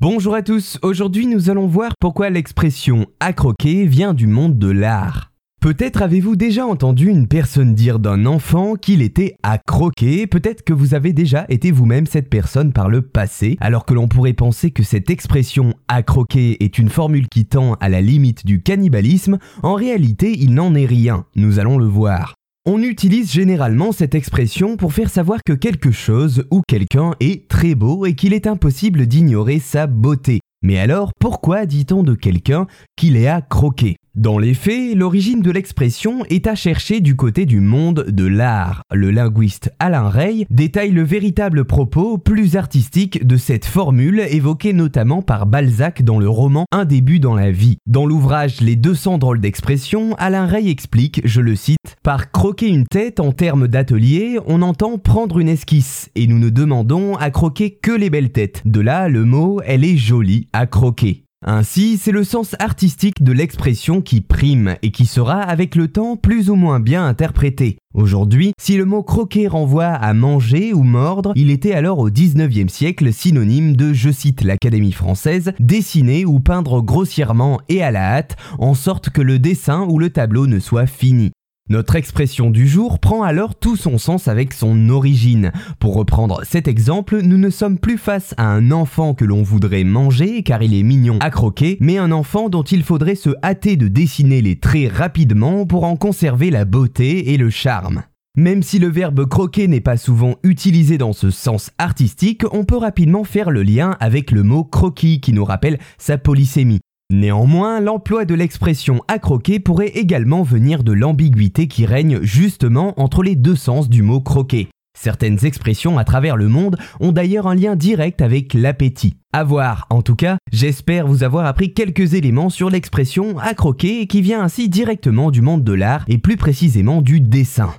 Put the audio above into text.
Bonjour à tous, aujourd'hui nous allons voir pourquoi l'expression accroquer vient du monde de l'art. Peut-être avez-vous déjà entendu une personne dire d'un enfant qu'il était accroqué, peut-être que vous avez déjà été vous-même cette personne par le passé, alors que l'on pourrait penser que cette expression accroquer est une formule qui tend à la limite du cannibalisme, en réalité il n'en est rien, nous allons le voir. On utilise généralement cette expression pour faire savoir que quelque chose ou quelqu'un est très beau et qu'il est impossible d'ignorer sa beauté. Mais alors, pourquoi dit-on de quelqu'un qu'il est à croquer? Dans les faits, l'origine de l'expression est à chercher du côté du monde de l'art. Le linguiste Alain Rey détaille le véritable propos plus artistique de cette formule évoquée notamment par Balzac dans le roman Un début dans la vie. Dans l'ouvrage Les 200 drôles d'expression, Alain Rey explique, je le cite, Par croquer une tête en termes d'atelier, on entend prendre une esquisse et nous ne demandons à croquer que les belles têtes. De là, le mot, elle est jolie à croquer. Ainsi, c'est le sens artistique de l'expression qui prime et qui sera avec le temps plus ou moins bien interprété. Aujourd'hui, si le mot croquer renvoie à manger ou mordre, il était alors au 19e siècle synonyme de, je cite l'Académie française, dessiner ou peindre grossièrement et à la hâte, en sorte que le dessin ou le tableau ne soit fini. Notre expression du jour prend alors tout son sens avec son origine. Pour reprendre cet exemple, nous ne sommes plus face à un enfant que l'on voudrait manger car il est mignon à croquer, mais un enfant dont il faudrait se hâter de dessiner les traits rapidement pour en conserver la beauté et le charme. Même si le verbe croquer n'est pas souvent utilisé dans ce sens artistique, on peut rapidement faire le lien avec le mot croquis qui nous rappelle sa polysémie. Néanmoins, l'emploi de l'expression accroquer pourrait également venir de l'ambiguïté qui règne justement entre les deux sens du mot croquer. Certaines expressions à travers le monde ont d'ailleurs un lien direct avec l'appétit. À voir, en tout cas, j'espère vous avoir appris quelques éléments sur l'expression accroquer qui vient ainsi directement du monde de l'art et plus précisément du dessin.